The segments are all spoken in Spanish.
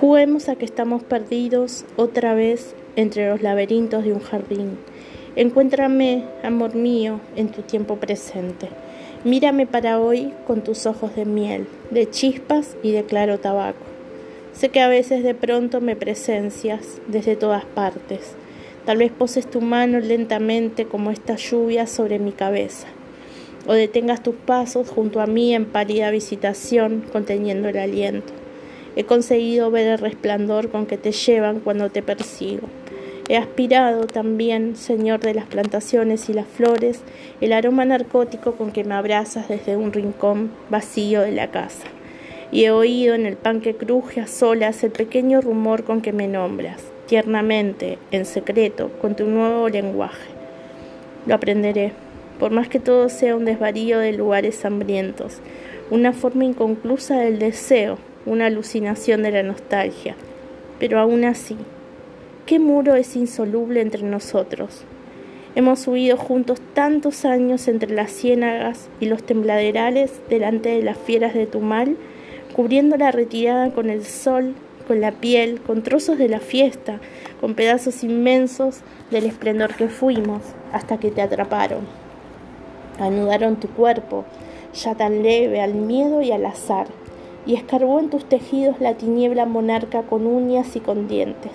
Juguemos a que estamos perdidos otra vez entre los laberintos de un jardín. Encuéntrame, amor mío, en tu tiempo presente. Mírame para hoy con tus ojos de miel, de chispas y de claro tabaco. Sé que a veces de pronto me presencias desde todas partes. Tal vez poses tu mano lentamente como esta lluvia sobre mi cabeza, o detengas tus pasos junto a mí en pálida visitación conteniendo el aliento. He conseguido ver el resplandor con que te llevan cuando te persigo. He aspirado también, Señor de las plantaciones y las flores, el aroma narcótico con que me abrazas desde un rincón vacío de la casa. Y he oído en el pan que cruje a solas el pequeño rumor con que me nombras, tiernamente, en secreto, con tu nuevo lenguaje. Lo aprenderé, por más que todo sea un desvarío de lugares hambrientos, una forma inconclusa del deseo, una alucinación de la nostalgia. Pero aún así, ¿qué muro es insoluble entre nosotros? Hemos huido juntos tantos años entre las ciénagas y los tembladerales delante de las fieras de tu mal, cubriendo la retirada con el sol, con la piel, con trozos de la fiesta, con pedazos inmensos del esplendor que fuimos, hasta que te atraparon. Anudaron tu cuerpo, ya tan leve al miedo y al azar, y escarbó en tus tejidos la tiniebla monarca con uñas y con dientes,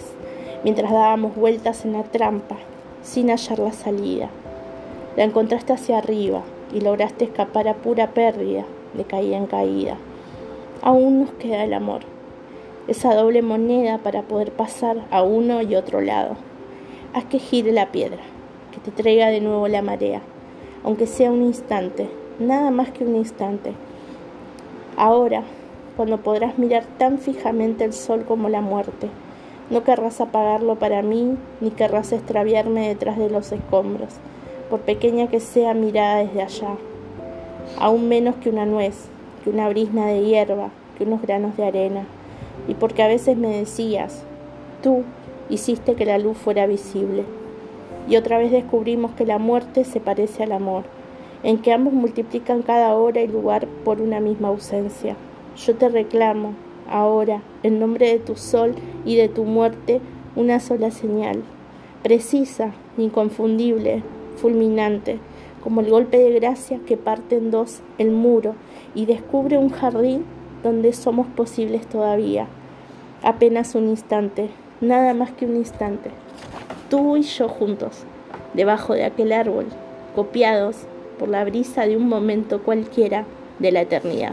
mientras dábamos vueltas en la trampa, sin hallar la salida. La encontraste hacia arriba y lograste escapar a pura pérdida, de caída en caída. Aún nos queda el amor, esa doble moneda para poder pasar a uno y otro lado. Haz que gire la piedra, que te traiga de nuevo la marea, aunque sea un instante, nada más que un instante. Ahora, cuando podrás mirar tan fijamente el sol como la muerte. No querrás apagarlo para mí, ni querrás extraviarme detrás de los escombros, por pequeña que sea mirada desde allá. Aún menos que una nuez, que una brisna de hierba, que unos granos de arena. Y porque a veces me decías, tú hiciste que la luz fuera visible. Y otra vez descubrimos que la muerte se parece al amor, en que ambos multiplican cada hora y lugar por una misma ausencia. Yo te reclamo, ahora, en nombre de tu sol y de tu muerte, una sola señal, precisa, inconfundible, fulminante, como el golpe de gracia que parte en dos el muro y descubre un jardín donde somos posibles todavía. Apenas un instante, nada más que un instante. Tú y yo juntos, debajo de aquel árbol, copiados por la brisa de un momento cualquiera de la eternidad.